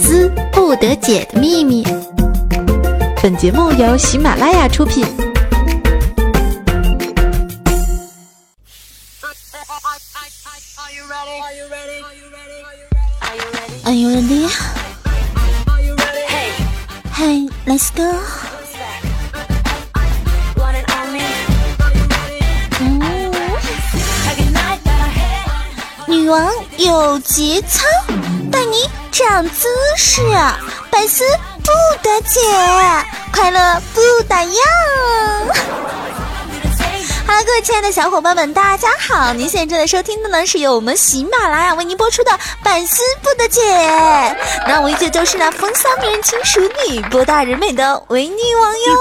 丝不得解的秘密。本节目由喜马拉雅出品。Are you ready? Hey, let's go. 女王有节操，带你长姿势，百思不得解，快乐不打烊。哈喽，各位亲爱的小伙伴们，大家好！您现在正在收听的呢，是由我们喜马拉雅为您播出的《百思不得解》。那我依旧就是那风骚迷人、轻熟女、博大人美的维尼王哟。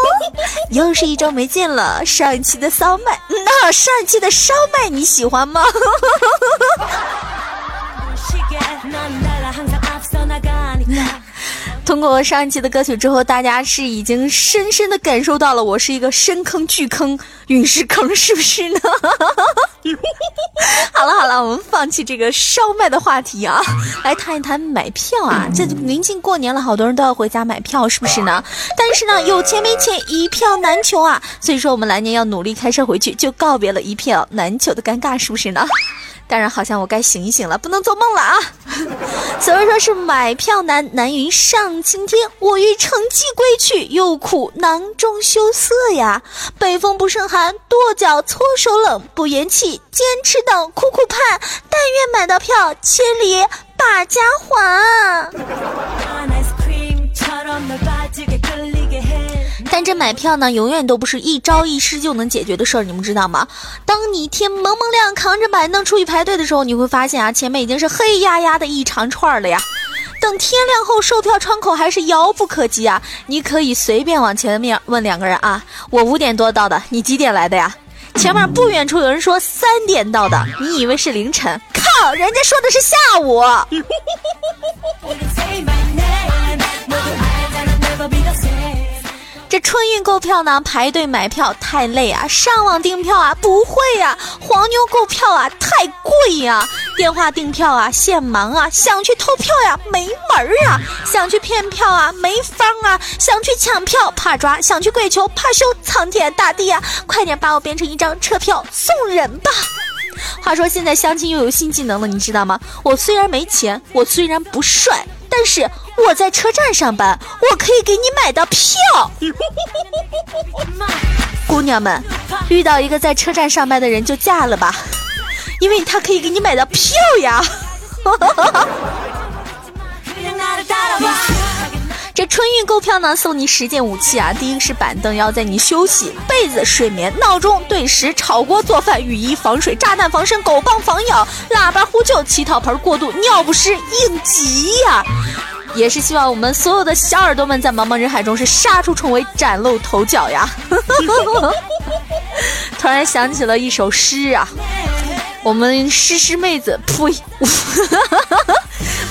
又是一周没见了，上一期的骚麦，那上一期的烧麦你喜欢吗？通过上一期的歌曲之后，大家是已经深深的感受到了我是一个深坑巨坑陨石坑，是不是呢？好了好了，我们放弃这个烧麦的话题啊，来谈一谈买票啊。这临近过年了，好多人都要回家买票，是不是呢？但是呢，有钱没钱一票难求啊。所以说，我们来年要努力开车回去，就告别了一票难求的尴尬，是不是呢？当然，好像我该醒一醒了，不能做梦了啊！所以说是买票难，难于上青天。我欲乘机归去，又苦囊中羞涩呀。北风不胜寒，跺脚搓手冷，不言弃，坚持等，苦苦盼。但愿买到票，千里把家还。但这买票呢，永远都不是一朝一夕就能解决的事儿，你们知道吗？当你天蒙蒙亮，扛着板凳出去排队的时候，你会发现啊，前面已经是黑压压的一长串了呀。等天亮后，售票窗口还是遥不可及啊。你可以随便往前面问两个人啊，我五点多到的，你几点来的呀？前面不远处有人说三点到的，你以为是凌晨？靠，人家说的是下午。这春运购票呢，排队买票太累啊，上网订票啊不会呀，黄牛购票啊太贵呀，电话订票啊现忙啊，想去偷票呀没门儿啊，想去骗票啊没方啊，想去抢票怕抓，想去跪求怕羞，苍天大地啊，快点把我变成一张车票送人吧！话说现在相亲又有新技能了，你知道吗？我虽然没钱，我虽然不帅。但是我在车站上班，我可以给你买到票。姑娘们，遇到一个在车站上班的人就嫁了吧，因为他可以给你买到票呀。这春运购票呢，送你十件武器啊！第一个是板凳，要在你休息；被子、睡眠、闹钟、对时、炒锅、做饭、雨衣、防水、炸弹防身、狗棒防咬、喇叭呼救、乞讨盆过渡、尿不湿应急呀！也是希望我们所有的小耳朵们在茫茫人海中是杀出重围，崭露头角呀！突然想起了一首诗啊，我们诗诗妹子，呸！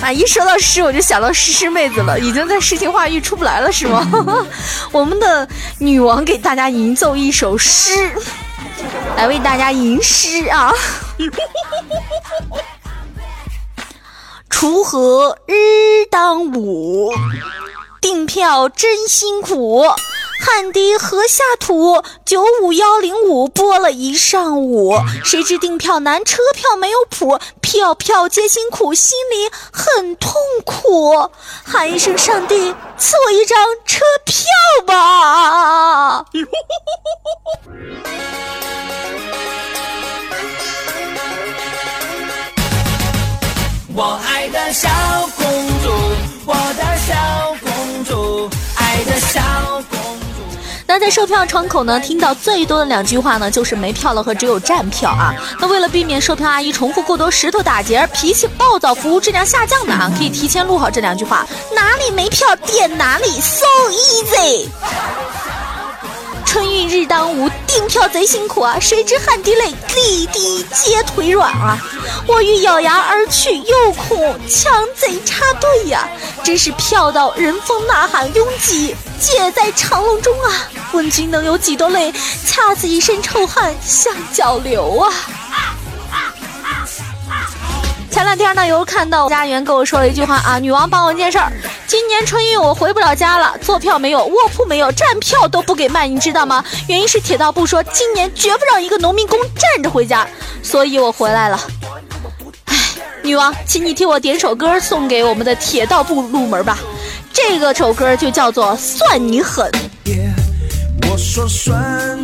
啊！一说到诗，我就想到诗诗妹子了，已经在诗情画意出不来了，是吗？我们的女王给大家吟奏一首诗，来为大家吟诗啊！锄禾日当午，订票真辛苦。汗滴禾下土，九五幺零五播了一上午，谁知订票难，车票没有谱，票票皆辛苦，心里很痛苦，喊一声上帝，赐我一张车票吧。在售票窗口呢，听到最多的两句话呢，就是没票了和只有站票啊。那为了避免售票阿姨重复过多石头打结，脾气暴躁，服务质量下降的啊，可以提前录好这两句话，哪里没票点哪里，so easy。春运日当午，订票贼辛苦啊！谁知汗滴泪，立地皆腿软啊！我欲咬牙而去，又恐强贼插队呀！真是票到人疯呐喊拥挤，姐在长龙中啊！问君能有几多泪？恰似一身臭汗向脚流啊！前两天呢，有看到家园跟我说了一句话啊，女王帮我一件事儿，今年春运我回不了家了，坐票没有，卧铺没有，站票都不给卖，你知道吗？原因是铁道部说今年绝不让一个农民工站着回家，所以我回来了。唉，女王，请你替我点首歌送给我们的铁道部入门吧，这个首歌就叫做《算你狠》。我说算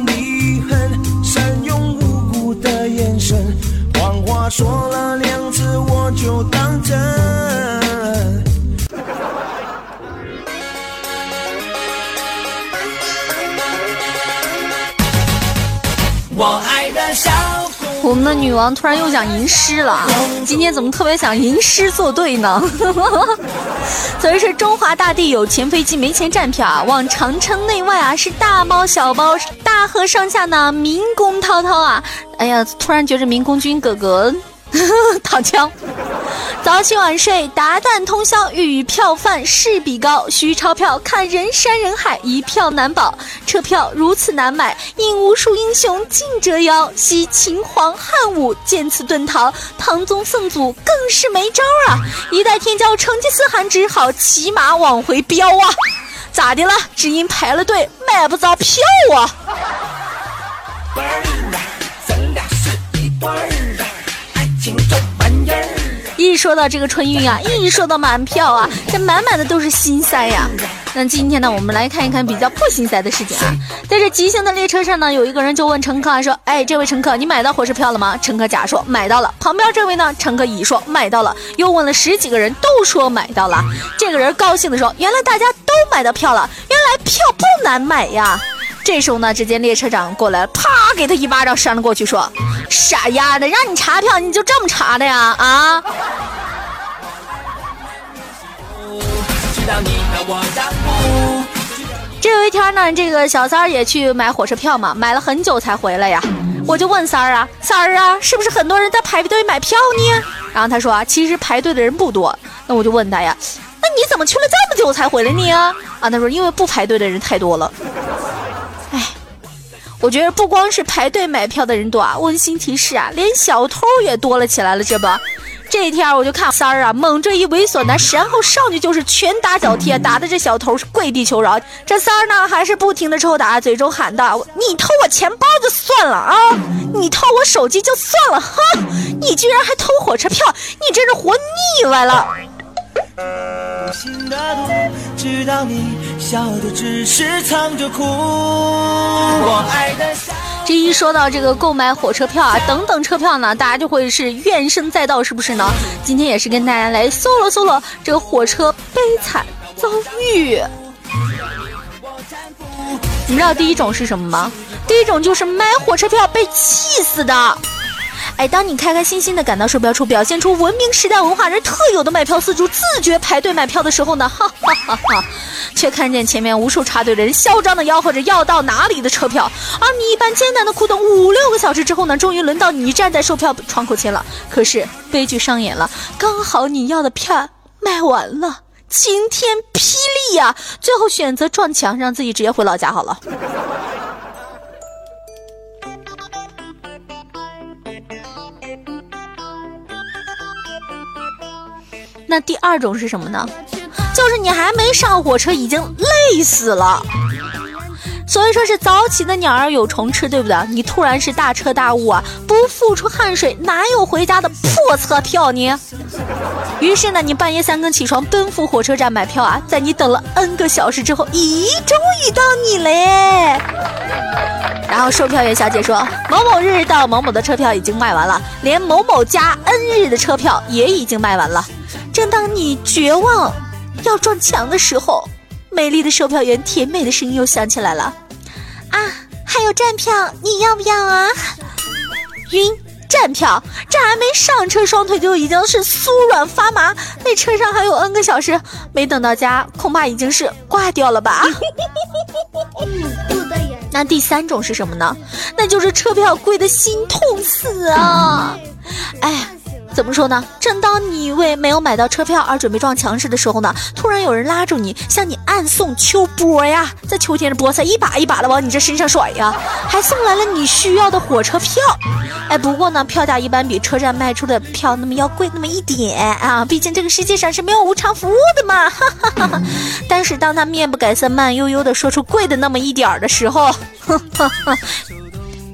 话说了两次我就当真。我爱我们的女王突然又想吟诗了，今天怎么特别想吟诗作对呢？所以说中华大地有钱飞机没钱站票啊，往长城内外啊是大包小包，大河上下呢民工滔滔啊！哎呀，突然觉着民工军哥哥 躺枪。早起晚睡，达旦通宵，与票贩势比高。需钞票看人山人海，一票难保。车票如此难买，引无数英雄竞折腰。惜秦皇汉武见此遁逃，唐宗宋祖更是没招啊！一代天骄成吉思汗只好骑马往回飙啊！咋的了？只因排了队买不着票啊！一说到这个春运啊，一说到满票啊，这满满的都是心塞呀。那今天呢，我们来看一看比较不心塞的事情啊。在这急行的列车上呢，有一个人就问乘客啊说：“哎，这位乘客，你买到火车票了吗？”乘客甲说：“买到了。”旁边这位呢，乘客乙说：“买到了。”又问了十几个人，都说买到了。这个人高兴的说：“原来大家都买到票了，原来票不难买呀。”这时候呢，只见列车长过来，啪给他一巴掌扇了过去，说：“傻丫的，让你查票你就这么查的呀？啊！”这有一天呢，这个小三儿也去买火车票嘛，买了很久才回来呀。我就问三儿啊，三儿啊，是不是很多人在排队买票呢？然后他说啊，其实排队的人不多。那我就问他呀，那你怎么去了这么久才回来呢？啊，他说因为不排队的人太多了。哎，我觉得不光是排队买票的人多啊，温馨提示啊，连小偷也多了起来了，这不。这一天我就看三儿啊，猛着一猥琐男，然后上去就是拳打脚踢，打的这小偷是跪地求饶。这三儿呢，还是不停的抽打，嘴中喊道：“你偷我钱包就算了啊，你偷我手机就算了，哼，你居然还偷火车票，你真是活腻歪了。”这一说到这个购买火车票啊，等等车票呢，大家就会是怨声载道，是不是呢？今天也是跟大家来搜罗搜罗这个火车悲惨遭遇。你知道第一种是什么吗？第一种就是买火车票被气死的。当你开开心心的赶到售票处，表现出文明时代文化人特有的卖票四足，自觉排队买票的时候呢，哈哈哈哈，却看见前面无数插队的人嚣张的吆喝着要到哪里的车票，而你一般艰难的苦等五六个小时之后呢，终于轮到你站在售票窗口前了。可是悲剧上演了，刚好你要的票卖完了，晴天霹雳呀！最后选择撞墙，让自己直接回老家好了。那第二种是什么呢？就是你还没上火车，已经累死了。所以说是早起的鸟儿有虫吃，对不对？你突然是大彻大悟啊，不付出汗水，哪有回家的破车票呢？于是呢，你半夜三更起床，奔赴火车站买票啊。在你等了 N 个小时之后，咦，终于到你嘞！然后售票员小姐说，某某日到某某的车票已经卖完了，连某某加 N 日的车票也已经卖完了。正当你绝望要撞墙的时候，美丽的售票员甜美的声音又响起来了：“啊，还有站票，你要不要啊？”晕，站票，这还没上车，双腿就已经是酥软发麻。那车上还有 N 个小时，没等到家，恐怕已经是挂掉了吧。那第三种是什么呢？那就是车票贵的心痛死啊！哎。怎么说呢？正当你为没有买到车票而准备撞墙时的时候呢，突然有人拉住你，向你暗送秋波呀，在秋天的菠菜一把一把的往你这身上甩呀，还送来了你需要的火车票。哎，不过呢，票价一般比车站卖出的票那么要贵那么一点啊，毕竟这个世界上是没有无偿服务的嘛。哈哈哈哈但是当他面不改色、慢悠悠的说出贵的那么一点儿的时候，哈哈哈。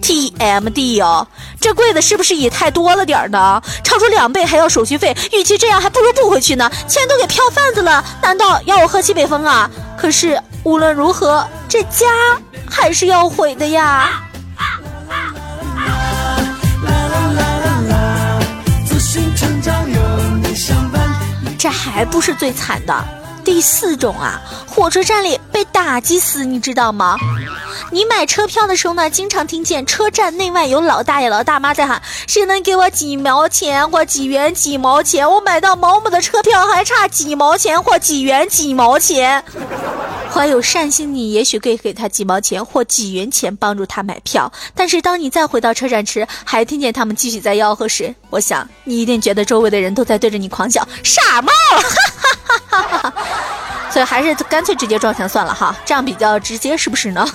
T M D 哦，这贵的是不是也太多了点儿呢？超出两倍还要手续费，与其这样，还不如不回去呢。钱都给票贩子了，难道要我喝西北风啊？可是无论如何，这家还是要毁的呀。这还不是最惨的，第四种啊，火车站里被打击死，你知道吗？你买车票的时候呢，经常听见车站内外有老大爷老大妈在喊：“谁能给我几毛钱或几元几毛钱？我买到某某的车票还差几毛钱或几元几毛钱。”怀有善心，你也许可以给他几毛钱或几元钱帮助他买票。但是当你再回到车站时，还听见他们继续在吆喝时，我想你一定觉得周围的人都在对着你狂笑：“傻帽！”哈哈哈哈所以还是干脆直接撞墙算了哈，这样比较直接，是不是呢？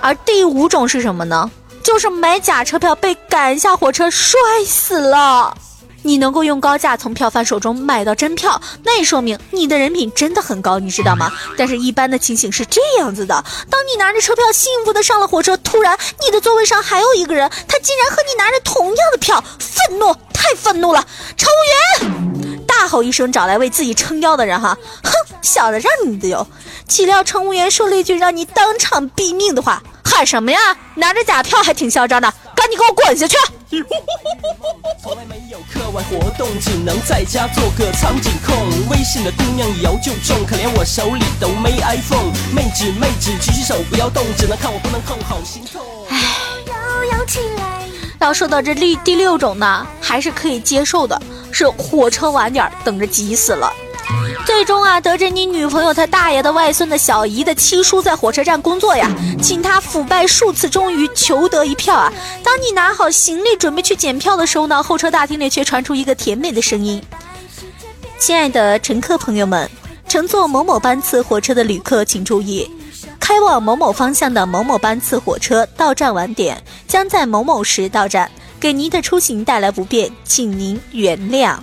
而第五种是什么呢？就是买假车票被赶下火车摔死了。你能够用高价从票贩手中买到真票，那也说明你的人品真的很高，你知道吗？但是，一般的情形是这样子的：当你拿着车票幸福的上了火车，突然你的座位上还有一个人，他竟然和你拿着同样的票，愤怒，太愤怒了！乘务员大吼一声，找来为自己撑腰的人，哈，哼，小的让你的哟。岂料乘务员说了一句让你当场毙命的话：“喊什么呀？拿着假票还挺嚣张的，赶紧给我滚下去！”从来没有课外活动，只能在家做个苍井空。微信的姑娘一摇就中，可怜我手里都没 iPhone。妹纸妹纸，举起手不要动，只能看我不能扣，好心痛。唉，要说到这第第六种呢，还是可以接受的，是火车晚点等着急死了。最终啊，得知你女朋友她大爷的外孙的小姨的七叔在火车站工作呀，请他腐败数次，终于求得一票啊！当你拿好行李准备去检票的时候呢，候车大厅里却传出一个甜美的声音：“亲爱的乘客朋友们，乘坐某某班次火车的旅客请注意，开往某某方向的某某班次火车到站晚点，将在某某时到站，给您的出行带来不便，请您原谅。”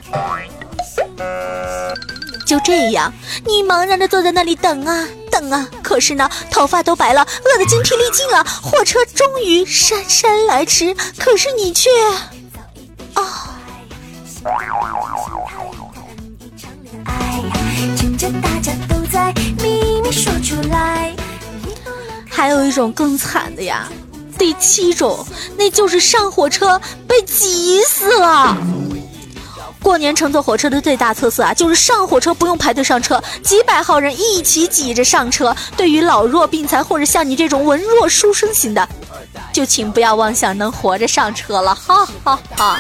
就这样，你茫然的坐在那里等啊等啊，可是呢，头发都白了，饿得精疲力尽了。火车终于姗姗来迟，可是你却……哦！还有一种更惨的呀，第七种，那就是上火车被挤死了。过年乘坐火车的最大特色啊，就是上火车不用排队上车，几百号人一起挤着上车。对于老弱病残或者像你这种文弱书生型的，就请不要妄想能活着上车了，哈哈哈。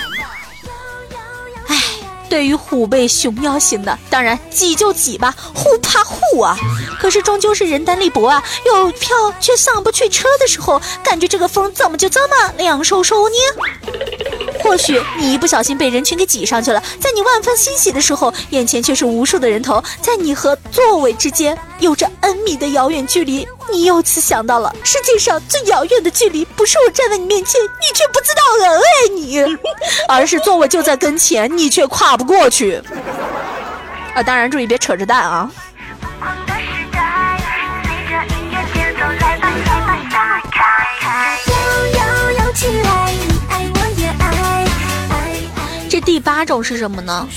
哎，对于虎背熊腰型的，当然挤就挤吧，护怕护啊。可是终究是人单力薄啊，有票却上不去车的时候，感觉这个风怎么就这么凉飕飕呢？或许你一不小心被人群给挤上去了，在你万分欣喜的时候，眼前却是无数的人头，在你和座位之间有着 N 米的遥远距离。你由此想到了世界上最遥远的距离，不是我站在你面前，你却不知道我爱你，而是座位就在跟前，你却跨不过去。啊，当然注意别扯着蛋啊。八种是什么呢？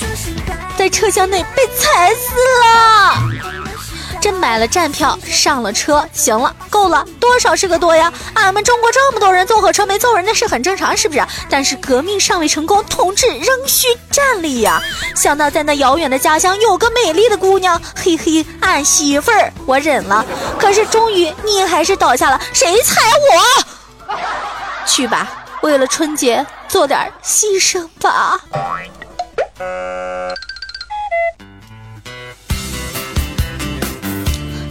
在车厢内被踩死了。这买了站票上了车，行了，够了，多少是个多呀？俺们中国这么多人坐火车没坐人，那是很正常，是不是？但是革命尚未成功，同志仍需站立呀。想到在那遥远的家乡有个美丽的姑娘，嘿嘿，俺媳妇儿，我忍了。可是终于你还是倒下了，谁踩我？去吧，为了春节。做点牺牲吧。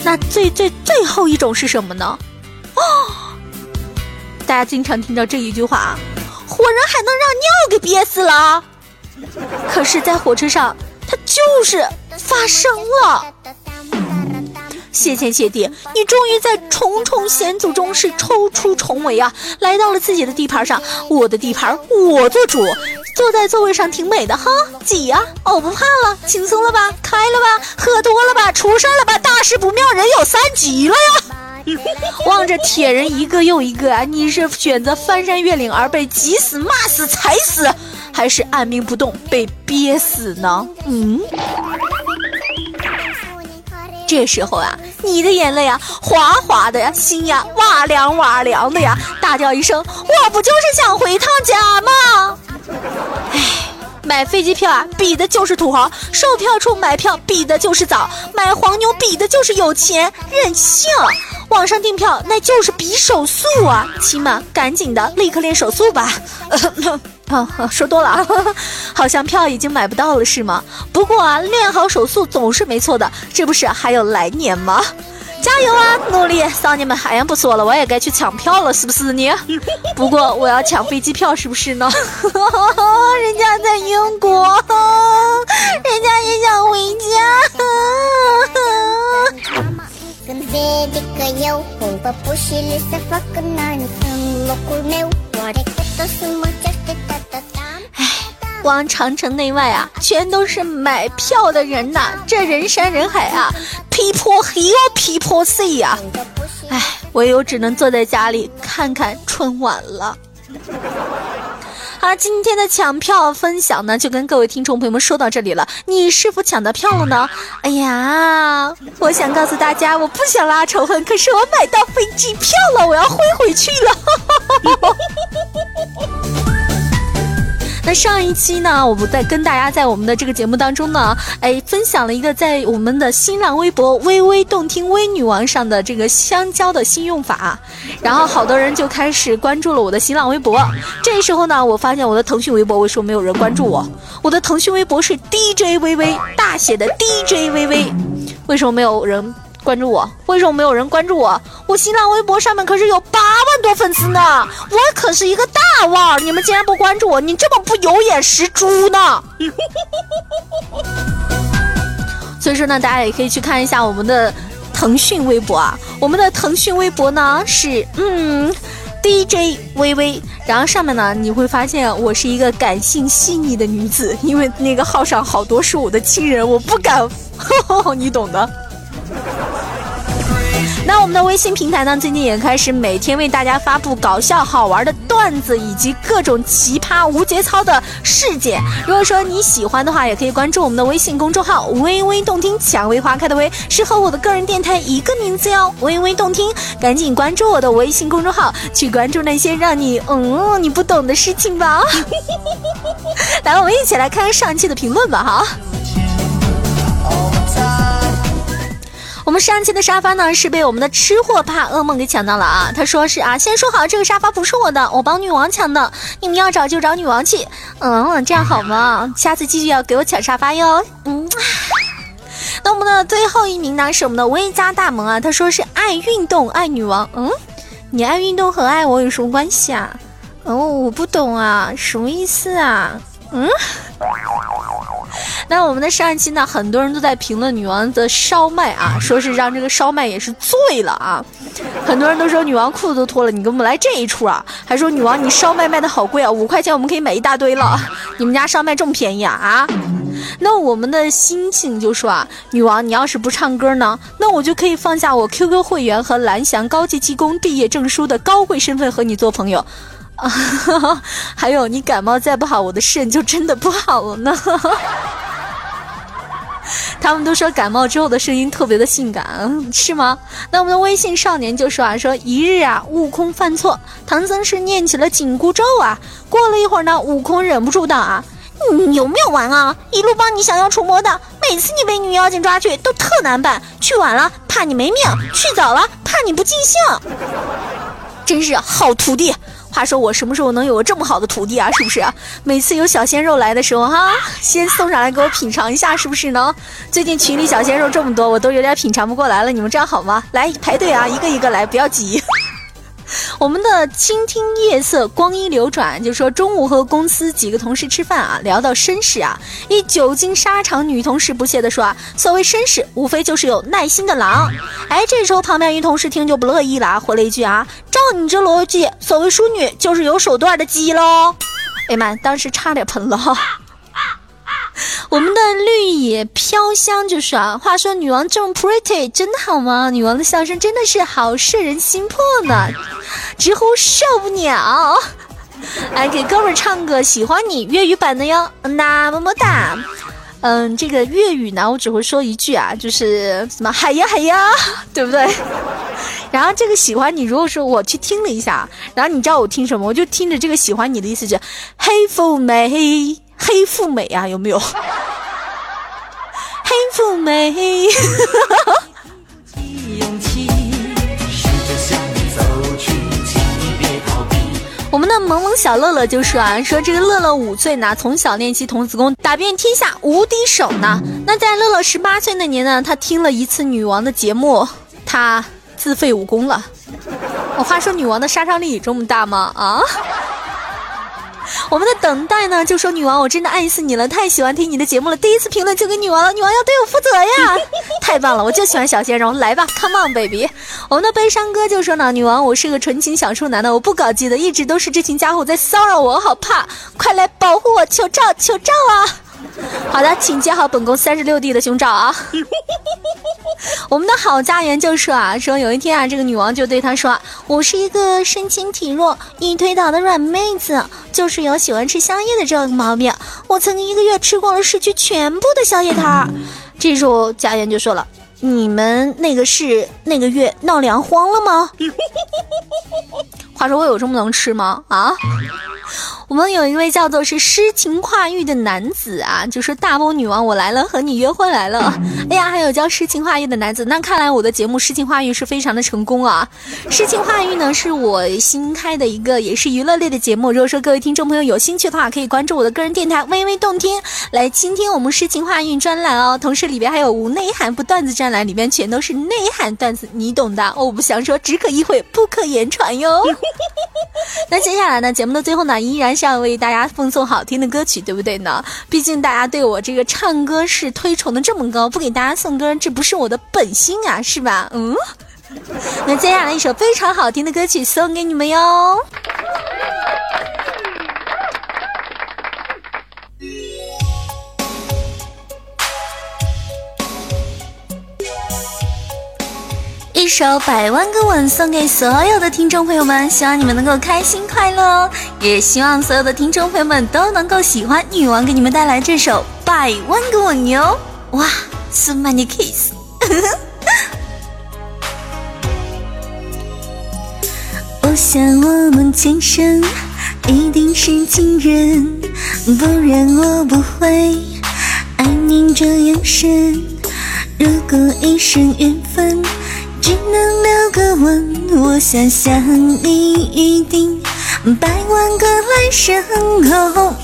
那最最最后一种是什么呢？哦，大家经常听到这一句话啊，活人还能让尿给憋死了？可是，在火车上，它就是发生了。谢天谢地，你终于在重重险阻中是抽出重围啊，来到了自己的地盘上。我的地盘，我做主。坐在座位上挺美的哈，挤呀，哦不怕了，轻松了吧，开了吧，喝多了吧，出事了吧，大事不妙，人有三急了呀！望着铁人一个又一个啊，你是选择翻山越岭而被挤死、骂死、踩死，还是按兵不动被憋死呢？嗯。这时候啊，你的眼泪啊，哗哗的呀，心呀，哇凉哇凉的呀，大叫一声，我不就是想回趟家吗？唉，买飞机票啊，比的就是土豪；售票处买票，比的就是早；买黄牛，比的就是有钱任性；网上订票，那就是比手速啊！亲们，赶紧的，立刻练手速吧！啊，说多了啊，好像票已经买不到了，是吗？不过啊，练好手速总是没错的，这不是还有来年吗？加油啊，努力，少年们！哎呀，不说了，我也该去抢票了，是不是你？不过我要抢飞机票，是不是呢？人家在英国，人家也想回家。光长城内外啊，全都是买票的人呐！这人山人海啊，people here，people see 呀！哎，唯有只能坐在家里看看春晚了。好，今天的抢票分享呢，就跟各位听众朋友们说到这里了。你是否抢到票了呢？哎呀，我想告诉大家，我不想拉仇恨，可是我买到飞机票了，我要飞回去了。那上一期呢，我们在跟大家在我们的这个节目当中呢，哎，分享了一个在我们的新浪微博“微微动听微女王”上的这个香蕉的新用法，然后好多人就开始关注了我的新浪微博。这时候呢，我发现我的腾讯微博为什么没有人关注我？我的腾讯微博是 DJ 微微大写的 DJ 微微，为什么没有人？关注我，为什么没有人关注我？我新浪微博上面可是有八万多粉丝呢，我可是一个大腕儿，你们竟然不关注我，你这么不有眼识珠呢？所以说呢，大家也可以去看一下我们的腾讯微博啊，我们的腾讯微博呢是嗯 DJ 微微，然后上面呢你会发现我是一个感性细腻的女子，因为那个号上好多是我的亲人，我不敢，你懂的。那我们的微信平台呢，最近也开始每天为大家发布搞笑好玩的段子，以及各种奇葩无节操的事件。如果说你喜欢的话，也可以关注我们的微信公众号“微微动听”，蔷薇花开的微是和我的个人电台一个名字哟，“微微动听”，赶紧关注我的微信公众号，去关注那些让你嗯你不懂的事情吧。来，我们一起来看看上期的评论吧，哈。我们上期的沙发呢是被我们的吃货怕噩梦给抢到了啊！他说是啊，先说好这个沙发不是我的，我帮女王抢的，你们要找就找女王去。嗯，这样好吗？下次继续要给我抢沙发哟。嗯，那我们的最后一名呢是我们的微加大萌啊，他说是爱运动爱女王。嗯，你爱运动和爱我有什么关系啊？哦，我不懂啊，什么意思啊？嗯。那我们的上一期呢，很多人都在评论女王的烧麦啊，说是让这个烧麦也是醉了啊。很多人都说女王裤子都脱了，你给我们来这一出啊？还说女王你烧麦卖的好贵啊，五块钱我们可以买一大堆了。你们家烧麦这么便宜啊？啊？那我们的心情就说啊，女王你要是不唱歌呢，那我就可以放下我 QQ 会员和蓝翔高级技工毕业证书的高贵身份和你做朋友啊。还有你感冒再不好，我的肾就真的不好了呢。他们都说感冒之后的声音特别的性感，是吗？那我们的微信少年就说啊，说一日啊，悟空犯错，唐僧是念起了紧箍咒啊。过了一会儿呢，悟空忍不住道啊，你有没有完啊？一路帮你想要除魔的，每次你被女妖精抓去都特难办，去晚了怕你没命，去早了怕你不尽兴，真是好徒弟。他说我什么时候能有个这么好的徒弟啊？是不是？每次有小鲜肉来的时候，哈，先送上来给我品尝一下，是不是呢？最近群里小鲜肉这么多，我都有点品尝不过来了。你们这样好吗？来排队啊，一个一个来，不要急。我们的倾听夜色，光阴流转，就说中午和公司几个同事吃饭啊，聊到绅士啊，一久经沙场女同事不屑地说啊，所谓绅士，无非就是有耐心的狼。哎，这时候旁边一同事听就不乐意了啊，回了一句啊，照你这逻辑，所谓淑女就是有手段的鸡喽。哎妈，当时差点喷了哈。我们的绿野飘香就是啊，话说女王这么 pretty 真的好吗？女王的笑声真的是好摄人心魄呢，直呼受不了。来给哥们儿唱个喜欢你粤语版的哟，那么么哒。嗯，这个粤语呢，我只会说一句啊，就是什么嗨呀嗨呀，对不对？然后这个喜欢你，如果说我去听了一下，然后你知道我听什么？我就听着这个喜欢你的意思，就黑富美，黑富美啊，有没有？黑富美。我们的萌萌小乐乐就说啊，说这个乐乐五岁呢，从小练习童子功，打遍天下无敌手呢。那在乐乐十八岁那年呢，他听了一次女王的节目，他自废武功了。我话说女王的杀伤力这么大吗？啊？我们的等待呢，就说女王，我真的爱死你了，太喜欢听你的节目了。第一次评论就给女王了，女王要对我负责呀，太棒了，我就喜欢小鲜肉，来吧，Come on baby。我们的悲伤哥就说呢，女王，我是个纯情小处男的，我不搞基的，一直都是这群家伙在骚扰我，我好怕，快来保护我，求照求照啊！好的，请接好本宫三十六弟的胸罩啊！我们的好家园就说啊，说有一天啊，这个女王就对他说：“我是一个身轻体弱、易推倒的软妹子，就是有喜欢吃宵夜的这个毛病。我曾经一个月吃光了市区全部的宵夜摊儿。”这时候家园就说了：“你们那个是那个月闹粮荒了吗？” 话说我有这么能吃吗？啊？我们有一位叫做是诗情画意的男子啊，就说大波女王我来了，和你约会来了。哎呀，还有叫诗情画意的男子，那看来我的节目诗情画意是非常的成功啊。诗情画意呢是我新开的一个也是娱乐类的节目，如果说各位听众朋友有兴趣的话，可以关注我的个人电台微微动听来倾听我们诗情画意专栏哦。同时里边还有无内涵不段子专栏，里面全都是内涵段子，你懂的。我不想说，只可意会不可言传哟。那接下来呢，节目的最后呢，依然是要为大家奉送好听的歌曲，对不对呢？毕竟大家对我这个唱歌是推崇的这么高，不给大家送歌，这不是我的本心啊，是吧？嗯。那接下来一首非常好听的歌曲送给你们哟。首百万个吻送给所有的听众朋友们，希望你们能够开心快乐哦！也希望所有的听众朋友们都能够喜欢女王给你们带来这首百万个吻哟！哇，so many kiss！我想我们前生一定是情人，不然我不会爱你这样深。如果一生缘分。只能留个吻，我想想你一定百万个来生哦。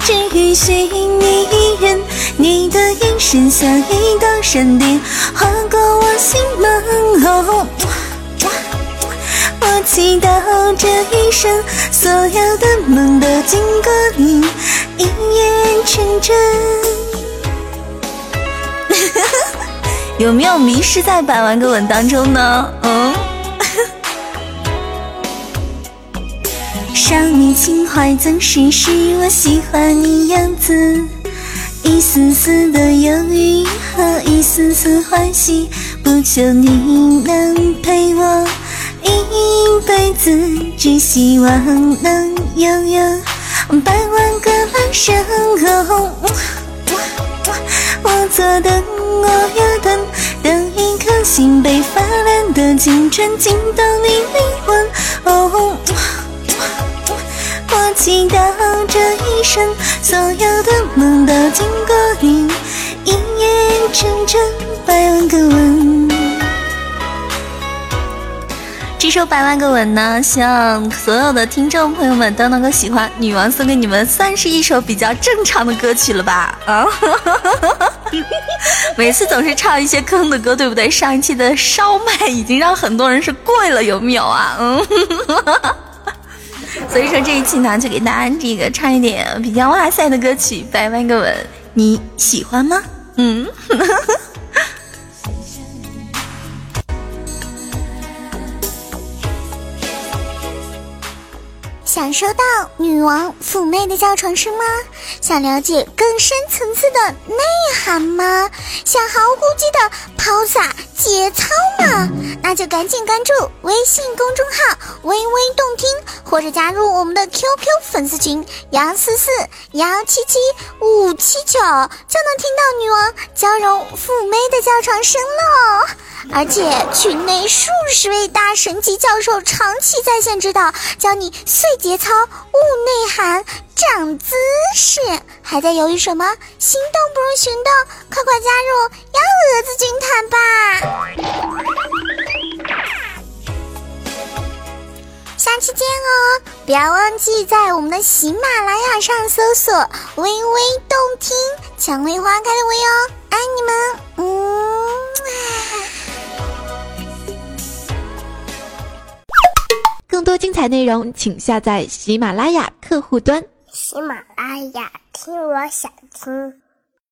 只允许你一人，你的眼神像一道闪电划过我心门哦。我祈祷这一生所有的梦都经过你一眼成真。有没有迷失在百万个吻当中呢？嗯，少女情怀总是使我喜欢你样子，一丝丝的犹豫和一丝丝欢喜，不求你能陪我一辈子，只希望能拥有百万个来生。我坐等，我要等，等一颗心被发亮的青春浸透你灵魂。哦，我祈祷这一生所有的梦都经过你一眼成真，百万个吻。首《百万个吻》呢，希望所有的听众朋友们都能够喜欢。女王送给你们，算是一首比较正常的歌曲了吧？啊，每次总是唱一些坑的歌，对不对？上一期的烧麦已经让很多人是跪了，有没有啊？嗯，所以说这一期呢，就给大家这个唱一点比较哇塞的歌曲，《百万个吻》，你喜欢吗？嗯。感受到女王妩媚的叫床声吗？想了解更深层次的内涵吗？想毫无顾忌的抛洒节操吗？那就赶紧关注微信公众号“微微动听”，或者加入我们的 QQ 粉丝群幺四四幺七七五七九，就能听到女王娇柔妩媚的叫床声喽。而且群内数十位大神级教授长期在线指导，教你碎节操、悟内涵、长姿势。是还在犹豫什么？心动不如行动，快快加入幺蛾子军团吧！下期见哦！不要忘记在我们的喜马拉雅上搜索“微微动听”，蔷薇花开的微哦，爱你们，嗯。更多精彩内容，请下载喜马拉雅客户端。喜马拉雅，听我想听。